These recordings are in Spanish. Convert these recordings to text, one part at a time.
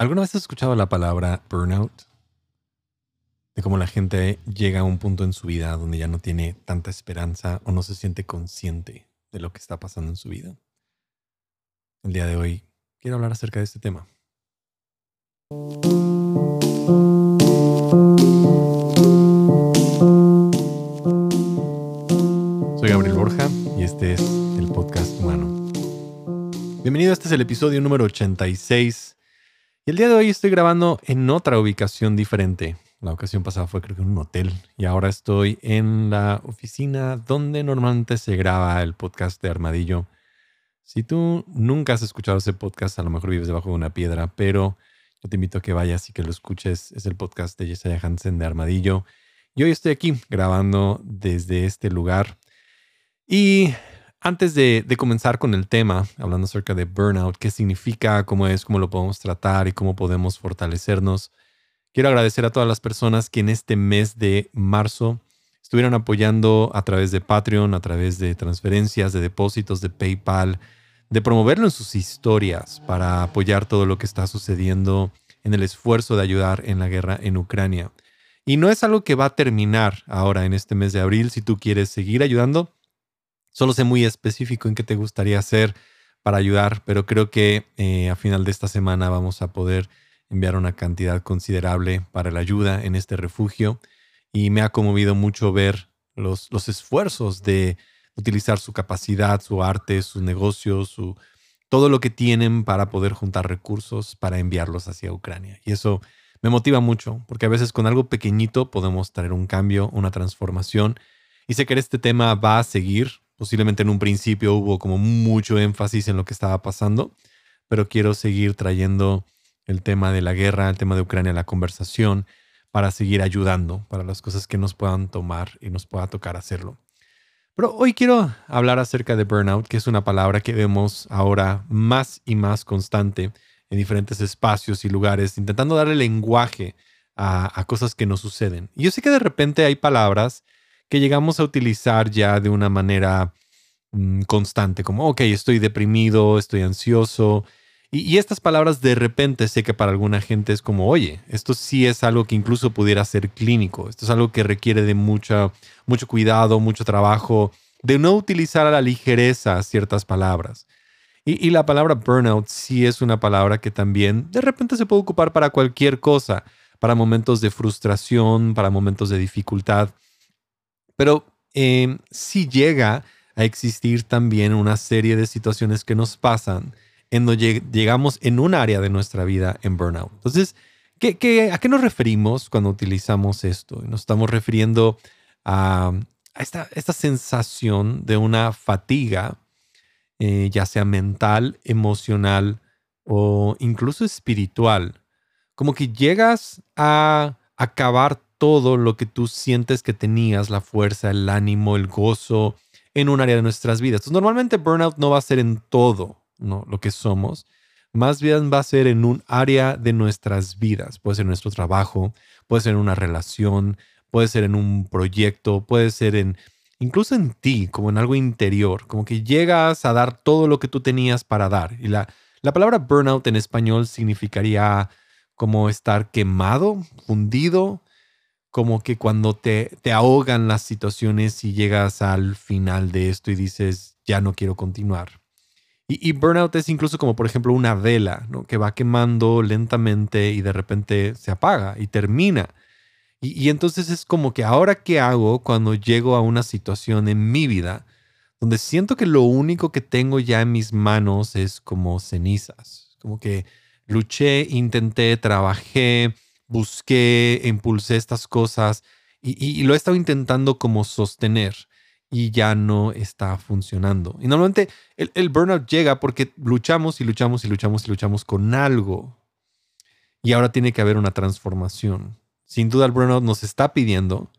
¿Alguna vez has escuchado la palabra burnout? De cómo la gente llega a un punto en su vida donde ya no tiene tanta esperanza o no se siente consciente de lo que está pasando en su vida. El día de hoy quiero hablar acerca de este tema. Soy Gabriel Borja y este es el podcast humano. Bienvenido, este es el episodio número 86 el día de hoy estoy grabando en otra ubicación diferente. La ocasión pasada fue creo que en un hotel y ahora estoy en la oficina donde normalmente se graba el podcast de Armadillo. Si tú nunca has escuchado ese podcast, a lo mejor vives debajo de una piedra, pero yo te invito a que vayas y que lo escuches. Es el podcast de Jessica Hansen de Armadillo. Y hoy estoy aquí grabando desde este lugar. Y antes de, comenzar con el tema, hablando acerca de burnout, qué significa, cómo es, cómo lo podemos tratar y cómo podemos fortalecernos, quiero agradecer a todas las personas que en este mes de marzo estuvieron apoyando a través de Patreon, a través de transferencias, de depósitos, de PayPal, de promoverlo en sus historias para apoyar todo lo que está sucediendo en el esfuerzo de ayudar en la guerra en Ucrania. Y no es algo que va a terminar ahora en este mes de abril. Si tú quieres seguir ayudando, Solo sé muy específico en qué te gustaría hacer para ayudar, pero creo que eh, a final de esta semana vamos a poder enviar una cantidad considerable para la ayuda en este refugio. Y me ha conmovido mucho ver los, los esfuerzos de utilizar su capacidad, su arte, su negocio, su, todo lo que tienen para poder juntar recursos para enviarlos hacia Ucrania. Y eso me motiva mucho, porque a veces con algo pequeñito podemos traer un cambio, una transformación. Y sé que este tema va a seguir Posiblemente en un principio hubo como mucho énfasis en lo que estaba pasando, pero quiero seguir trayendo el tema de la guerra, el tema de Ucrania la conversación para seguir ayudando para las cosas que nos puedan tomar y nos pueda tocar hacerlo. Pero hoy quiero hablar acerca de burnout, que es una palabra que vemos ahora más y más constante en diferentes espacios y lugares, intentando darle lenguaje a, cosas que nos suceden. Y yo sé que de repente hay palabras que llegamos a utilizar ya de una manera constante, como, ok, estoy deprimido, estoy ansioso. Y, estas palabras de repente sé que para alguna gente es como, oye, esto sí es algo que incluso pudiera ser clínico, esto es algo que requiere de mucha, mucho cuidado, mucho trabajo, de no utilizar a la ligereza ciertas palabras. Y, la palabra burnout sí es una palabra que también de repente se puede ocupar para cualquier cosa, para momentos de frustración, para momentos de dificultad. Pero eh, sí llega a existir también una serie de situaciones que nos pasan en donde llegamos en un área de nuestra vida en burnout. Entonces, ¿qué, a qué nos referimos cuando utilizamos esto? Nos estamos refiriendo a, esta, sensación de una fatiga, eh, ya sea mental, emocional o incluso espiritual. Como que llegas a acabar todo lo que tú sientes que tenías, la fuerza, el ánimo, el gozo en un área de nuestras vidas. Entonces, normalmente burnout no va a ser en todo ¿no? lo que somos, más bien va a ser en un área de nuestras vidas. Puede ser en nuestro trabajo, puede ser en una relación, puede ser en un proyecto, puede ser en incluso en ti, como en algo interior, como que llegas a dar todo lo que tú tenías para dar. Y la, la palabra burnout en español significaría como estar quemado, fundido, como que cuando te, te ahogan las situaciones y llegas al final de esto y dices, ya no quiero continuar. Y, burnout es incluso como, por ejemplo, una vela ¿no? que va quemando lentamente y de repente se apaga y termina. Y, y, entonces es como que ahora qué hago cuando llego a una situación en mi vida donde siento que lo único que tengo ya en mis manos es como cenizas. Como que luché, intenté, trabajé, busqué, impulsé estas cosas y, lo he estado intentando como sostener y ya no está funcionando. Y normalmente el, burnout llega porque luchamos y luchamos y luchamos y luchamos con algo. Y ahora tiene que haber una transformación. Sin duda el burnout nos está pidiendo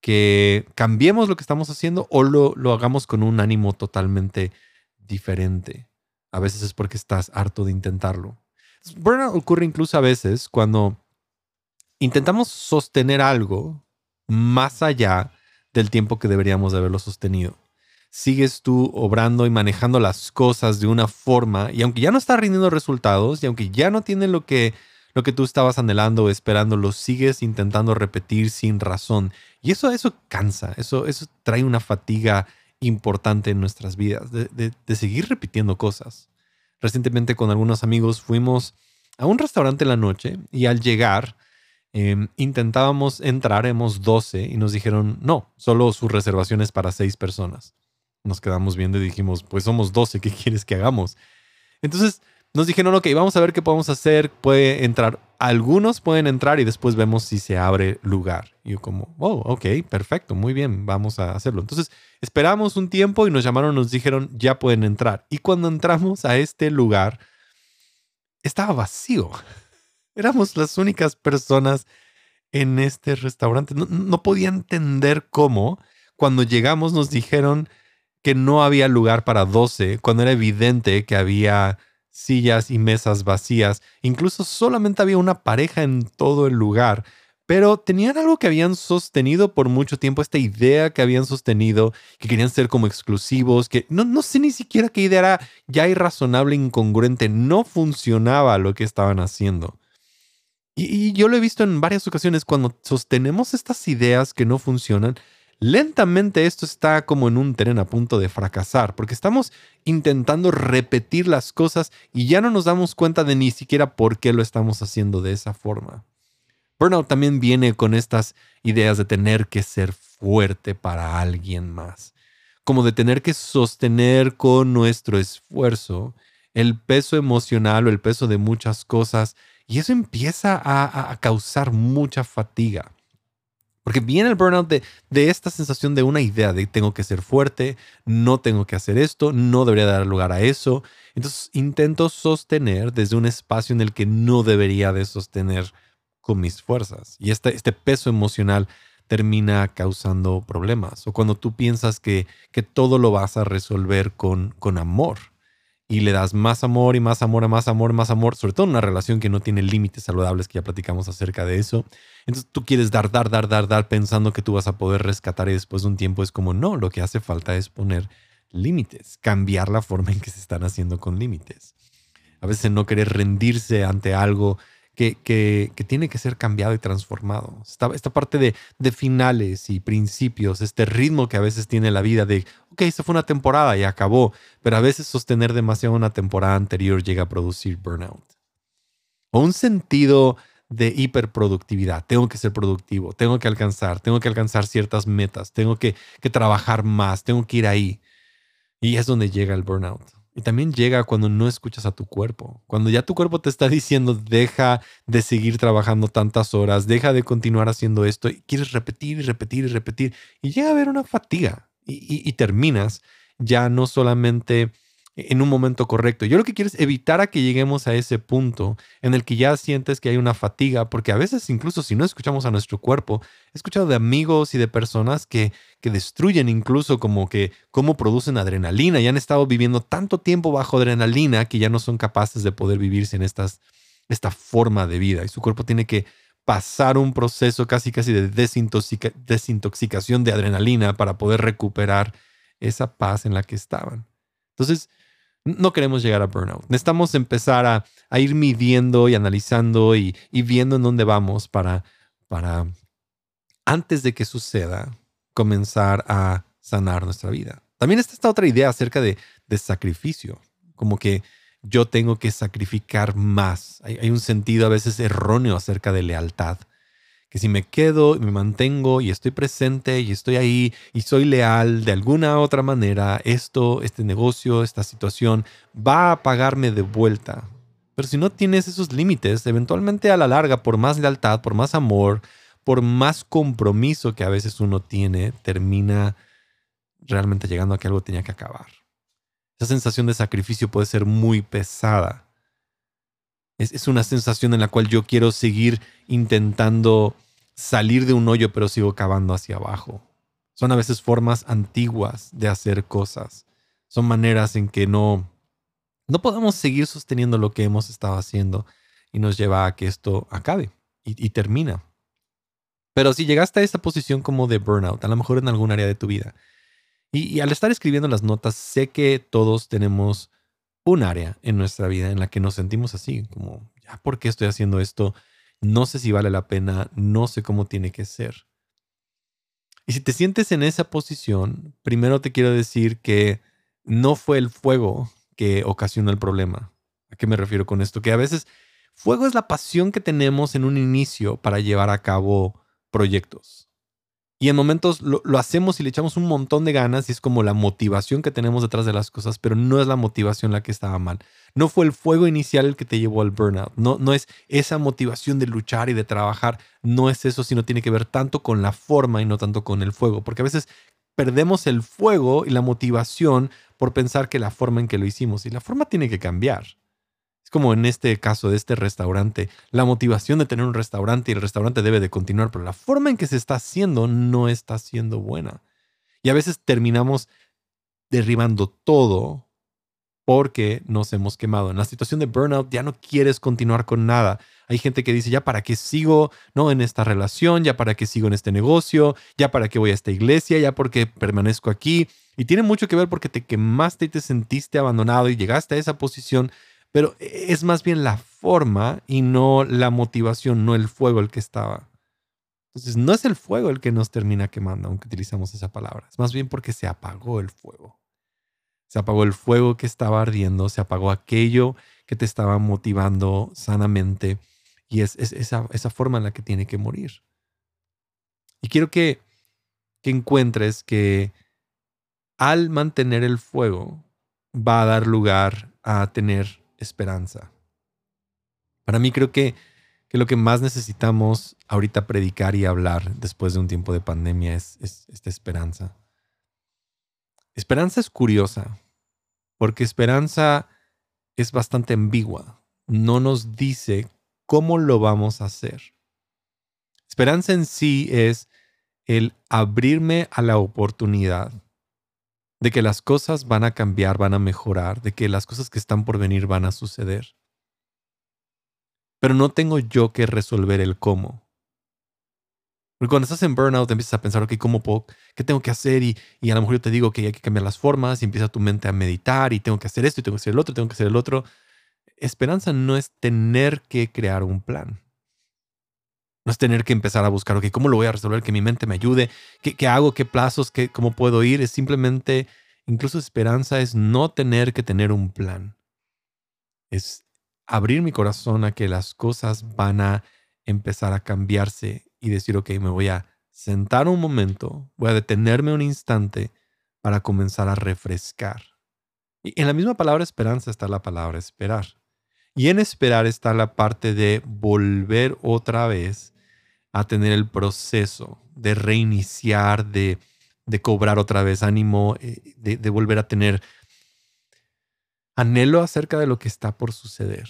que cambiemos lo que estamos haciendo o lo hagamos con un ánimo totalmente diferente. A veces es porque estás harto de intentarlo. Burnout ocurre incluso a veces cuando intentamos sostener algo más allá del tiempo que deberíamos de haberlo sostenido. Sigues tú obrando y manejando las cosas de una forma y aunque ya no está rindiendo resultados y aunque ya no tiene lo que, lo que tú estabas anhelando o esperando, lo sigues intentando repetir sin razón. Y eso, eso cansa, eso, eso trae una fatiga importante en nuestras vidas, de, seguir repitiendo cosas. Recientemente con algunos amigos fuimos a un restaurante en la noche y al llegar em, intentábamos entrar, hemos 12 y nos dijeron, no, solo su reservación es para 6 personas. Nos quedamos viendo y dijimos, pues somos 12, ¿qué quieres que hagamos? Entonces nos dijeron, ok, vamos a ver qué podemos hacer. Puede entrar, algunos pueden entrar y después vemos si se abre lugar. Y yo como, oh, ok, perfecto, muy bien, vamos a hacerlo. Entonces esperamos un tiempo y nos llamaron, nos dijeron, ya pueden entrar. Y cuando entramos a este lugar, estaba vacío. Éramos las únicas personas en este restaurante. No, podía entender cómo. Cuando llegamos nos dijeron que no había lugar para 12, cuando era evidente que había sillas y mesas vacías. Incluso solamente había una pareja en todo el lugar. Pero tenían algo que habían sostenido por mucho tiempo, esta idea que habían sostenido, que querían ser como exclusivos, que no, no sé ni siquiera qué idea era ya irrazonable, incongruente, no funcionaba lo que estaban haciendo. Y, yo lo he visto en varias ocasiones cuando sostenemos estas ideas que no funcionan, Lentamente esto está como en un tren a punto de fracasar, porque estamos intentando repetir las cosas y ya no nos damos cuenta de ni siquiera por qué lo estamos haciendo de esa forma. Burnout también viene con estas ideas de tener que ser fuerte para alguien más, como de tener que sostener con nuestro esfuerzo el peso emocional o el peso de muchas cosas, y eso empieza a, causar mucha fatiga. Porque viene el burnout de, esta sensación de una idea de tengo que ser fuerte, no tengo que hacer esto, no debería dar lugar a eso. Entonces intento sostener desde un espacio en el que no debería de sostener con mis fuerzas. Y este, este peso emocional termina causando problemas. O cuando tú piensas que, todo lo vas a resolver con amor y le das más amor y más amor, más amor, más amor, sobre todo en una relación que no tiene límites saludables, que ya platicamos acerca de eso. Entonces tú quieres dar, dar, dar, dar, dar, pensando que tú vas a poder rescatar y después de un tiempo es como, no, lo que hace falta es poner límites, cambiar la forma en que se están haciendo con límites. A veces no querer rendirse ante algo que, tiene que ser cambiado y transformado. Esta, parte de, de, finales y principios, este ritmo que a veces tiene la vida de, ok, esta fue una temporada y acabó, pero a veces sostener demasiado una temporada anterior llega a producir burnout. O un sentido de hiperproductividad. Tengo que ser productivo, tengo que alcanzar, tengo que alcanzar ciertas metas, tengo que, que trabajar más, tengo que ir ahí. Y es donde llega el burnout. Y también llega cuando no escuchas a tu cuerpo. Cuando ya tu cuerpo te está diciendo, deja de seguir trabajando tantas horas, deja de continuar haciendo esto, y quieres repetir y repetir y repetir. Y llega a haber una fatiga. Y, terminas ya no solamente en un momento correcto. Yo lo que quiero es evitar a que lleguemos a ese punto en el que ya sientes que hay una fatiga, porque a veces incluso si no escuchamos a nuestro cuerpo, he escuchado de amigos y de personas que, que destruyen incluso como que cómo producen adrenalina y han estado viviendo tanto tiempo bajo adrenalina que ya no son capaces de poder vivirse en estas, esta forma de vida y su cuerpo tiene que pasar un proceso casi casi de desintoxicación de adrenalina para poder recuperar esa paz en la que estaban. Entonces, no queremos llegar a burnout. Necesitamos empezar a, ir midiendo y analizando y, viendo en dónde vamos para, para, antes de que suceda, comenzar a sanar nuestra vida. También está esta otra idea acerca de, sacrificio, como que yo tengo que sacrificar más. hay, un sentido a veces erróneo acerca de lealtad que si me quedo y me mantengo y estoy presente y estoy ahí y soy leal de alguna otra manera, esto, este negocio, esta situación va a pagarme de vuelta. Pero si no tienes esos límites, eventualmente a la larga, por más lealtad, por más amor, por más compromiso que a veces uno tiene, termina realmente llegando a que algo tenía que acabar. Esa sensación de sacrificio puede ser muy pesada es, una sensación en la cual yo quiero seguir intentando salir de un hoyo, pero sigo cavando hacia abajo. Son a veces formas antiguas de hacer cosas. Son maneras en que no, no podemos seguir sosteniendo lo que hemos estado haciendo y nos lleva a que esto acabe y, termina. Pero si llegaste a esa posición como de burnout, a lo mejor en algún área de tu vida, y, al estar escribiendo las notas, sé que todos tenemos un área en nuestra vida en la que nos sentimos así, como ya, ¿por qué estoy haciendo esto? No sé si vale la pena, no sé cómo tiene que ser. Y si te sientes en esa posición, primero te quiero decir que no fue el fuego que ocasionó el problema. ¿A qué me refiero con esto? Que a veces fuego es la pasión que tenemos en un inicio para llevar a cabo proyectos. Y en momentos lo, hacemos y le echamos un montón de ganas y es como la motivación que tenemos detrás de las cosas, pero no es la motivación la que estaba mal. No fue el fuego inicial el que te llevó al burnout. No, no es esa motivación de luchar y de trabajar. No es eso, sino tiene que ver tanto con la forma y no tanto con el fuego. Porque a veces perdemos el fuego y la motivación por pensar que la forma en que lo hicimos. Y la forma tiene que cambiar. Es como en este caso de este restaurante, la motivación de tener un restaurante y el restaurante debe de continuar, pero la forma en que se está haciendo no está siendo buena. Y a veces terminamos derribando todo porque nos hemos quemado. En la situación de burnout ya no quieres continuar con nada. Hay gente que dice, ya para qué sigo no en esta relación, ya para qué sigo en este negocio, ya para qué voy a esta iglesia, ya porque permanezco aquí. Y tiene mucho que ver porque te quemaste y te sentiste abandonado y llegaste a esa posición pero es más bien la forma y no la motivación, no el fuego el que estaba. Entonces, no es el fuego el que nos termina quemando, aunque utilizamos esa palabra. Es más bien porque se apagó el fuego. Se apagó el fuego que estaba ardiendo, se apagó aquello que te estaba motivando sanamente y es, esa, forma en la que tiene que morir. Y quiero que encuentres que al mantener el fuego va a dar lugar a tener esperanza. Para mí creo que, lo que más necesitamos ahorita predicar y hablar después de un tiempo de pandemia es, esta esperanza. Esperanza es curiosa, porque esperanza es bastante ambigua. No nos dice cómo lo vamos a hacer. Esperanza en sí es el abrirme a la oportunidad de que las cosas van a cambiar, van a mejorar, de que las cosas que están por venir van a suceder. Pero no tengo yo que resolver el cómo. Porque cuando estás en burnout empiezas a pensar, ok, ¿cómo puedo, ¿qué tengo que hacer? Y, y a lo mejor yo te digo que hay que cambiar las formas y empieza tu mente a meditar y tengo que hacer esto y tengo que hacer el otro, tengo que hacer el otro. Esperanza no es tener que crear un plan. No es tener que empezar a buscar, ok, ¿cómo lo voy a resolver? Que mi mente me ayude. ¿Qué, hago? ¿Qué plazos? Qué, ¿Cómo puedo ir? Es simplemente, incluso esperanza es no tener que tener un plan. Es abrir mi corazón a que las cosas van a empezar a cambiarse y decir, ok, me voy a sentar un momento, voy a detenerme un instante para comenzar a refrescar. Y en la misma palabra esperanza está la palabra esperar. Y en esperar está la parte de volver otra vez a tener el proceso de reiniciar, de, cobrar otra vez ánimo, eh, de, de volver a tener anhelo acerca de lo que está por suceder.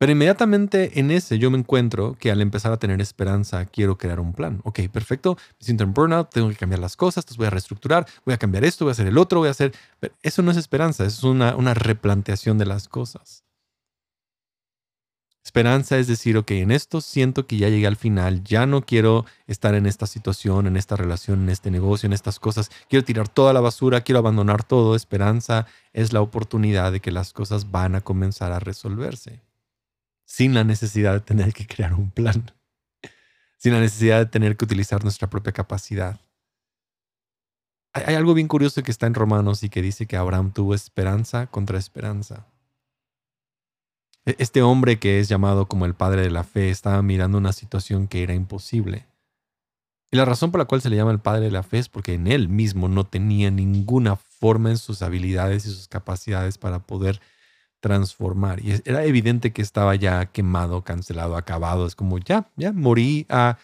Pero inmediatamente en ese yo me encuentro que al empezar a tener esperanza quiero crear un plan. Ok, perfecto, me siento en burnout, tengo que cambiar las cosas, entonces voy a reestructurar, voy a cambiar esto, voy a hacer el otro, voy a hacer... Pero eso no es esperanza, eso es una, una replanteación de las cosas. Esperanza es decir, ok, en esto siento que ya llegué al final, ya no quiero estar en esta situación, en esta relación, en este negocio, en estas cosas, quiero tirar toda la basura, quiero abandonar todo. Esperanza es la oportunidad de que las cosas van a comenzar a resolverse, sin la necesidad de tener que crear un plan, sin la necesidad de tener que utilizar nuestra propia capacidad. Hay, algo bien curioso que está en Romanos y que dice que Abraham tuvo esperanza contra esperanza. E-, este hombre que es llamado como el padre de la fe estaba mirando una situación que era imposible. Y la razón por la cual se le llama el padre de la fe es porque en él mismo no tenía ninguna forma en sus habilidades y sus capacidades para poder transformar. Y era evidente que estaba ya quemado, cancelado, acabado. Es como ya, ya morí a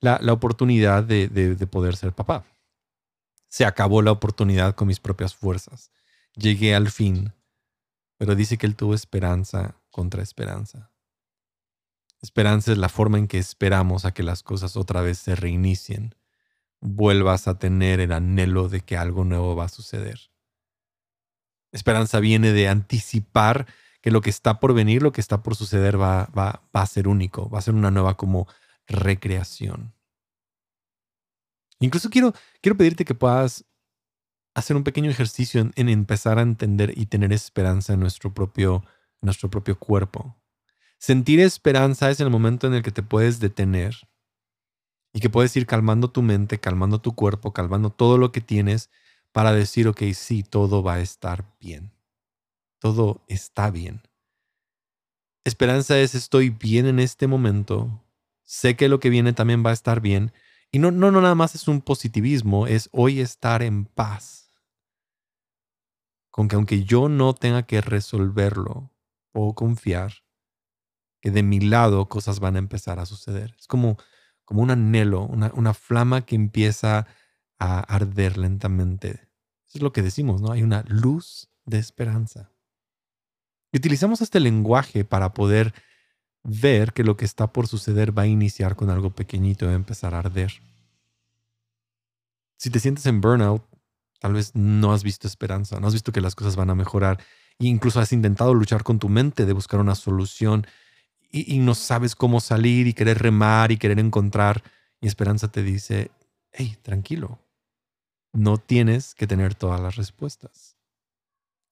la, oportunidad de, de poder ser papá. Se acabó la oportunidad con mis propias fuerzas. Llegué al fin. Pero dice que él tuvo esperanza contra esperanza. Esperanza es la forma en que esperamos a que las cosas otra vez se reinicien, vuelvas a tener el anhelo de que algo nuevo va a suceder. Esperanza viene de anticipar que lo que está por venir, lo que está por suceder va, a ser único, va a ser una nueva como recreación. Incluso quiero, quiero pedirte que puedas hacer un pequeño ejercicio en, en, empezar a entender y tener esperanza en nuestro propio nuestro propio cuerpo. Sentir esperanza es el momento en el que te puedes detener y que puedes ir calmando tu mente, calmando tu cuerpo, calmando todo lo que tienes para decir, ok, sí, todo va a estar bien. Todo está bien. Esperanza es estoy bien en este momento, sé que lo que viene también va a estar bien. Y no, no, no nada más es un positivismo, es hoy estar en paz. Con que aunque yo no tenga que resolverlo, puedo confiar que de mi lado cosas van a empezar a suceder. Es como, como un anhelo, una, una flama que empieza a arder lentamente. Eso es lo que decimos, ¿no? Hay una luz de esperanza. Utilizamos este lenguaje para poder ver que lo que está por suceder va a iniciar con algo pequeñito y va a empezar a arder. Si te sientes en burnout, tal vez no has visto esperanza, no has visto que las cosas van a mejorar e incluso has intentado luchar con tu mente de buscar una solución y, y no sabes cómo salir y querer remar y querer encontrar y esperanza te dice, hey, tranquilo, no tienes que tener todas las respuestas.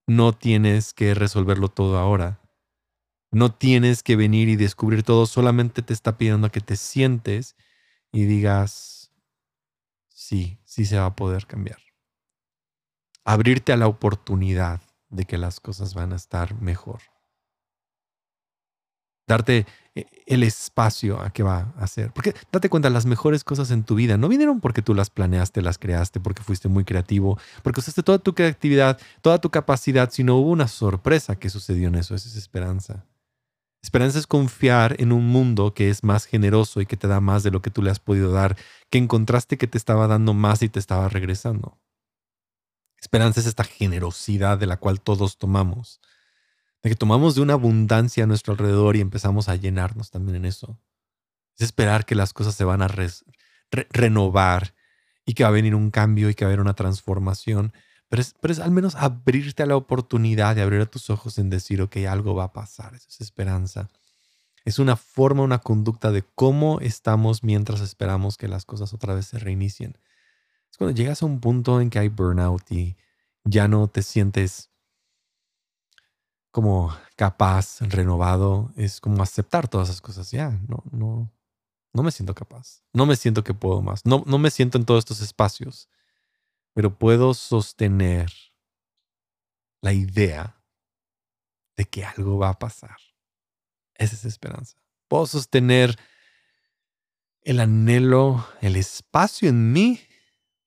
No tienes que resolverlo todo ahora. No tienes que venir y descubrir todo, solamente te está pidiendo que te sientes y digas, sí, sí se va a poder cambiar. Abrirte a la oportunidad de que las cosas van a estar mejor. Darte eh, el espacio a que va a hacer. Porque date cuenta, las mejores cosas en tu vida no vinieron porque tú las planeaste, las creaste, porque fuiste muy creativo, porque usaste toda tu creatividad, toda tu capacidad, sino hubo una sorpresa que sucedió en eso. Esa es esperanza. Esperanza es confiar en un mundo que es más generoso y que te da más de lo que tú le has podido dar, que encontraste que te estaba dando más y te estaba regresando. Esperanza es esta generosidad de la cual todos tomamos de que tomamos de una abundancia a nuestro alrededor y empezamos a llenarnos también en eso. Es esperar que las cosas se van a renovar y que va a venir un cambio y que va a haber una transformación. Pero es, pero es al menos abrirte a la oportunidad de abrir a tus ojos en decir, ok, algo va a pasar. Eso es esperanza. Es una forma, una conducta de cómo estamos mientras esperamos que las cosas otra vez se reinicien. Es cuando llegas a un punto en que hay burnout y ya no te sientes como capaz, renovado, es como aceptar todas esas cosas. Ya, no, no, no me siento capaz. No me siento que puedo más. No, no me siento en todos estos espacios. Pero puedo sostener la idea de que algo va a pasar. Esa es esperanza. Puedo sostener el anhelo, el espacio en mí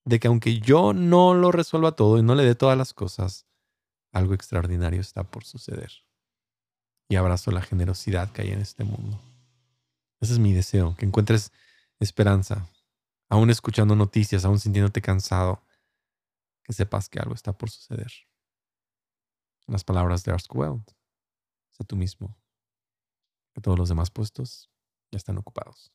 de que aunque yo no lo resuelva todo y no le dé todas las cosas, algo extraordinario está por suceder. Y abrazo la generosidad que hay en este mundo. Ese es mi deseo, que encuentres esperanza, aún escuchando noticias, aún sintiéndote cansado, que sepas que algo está por suceder. Las palabras de Ask Well, sé tú mismo, que todos los demás puestos ya están ocupados.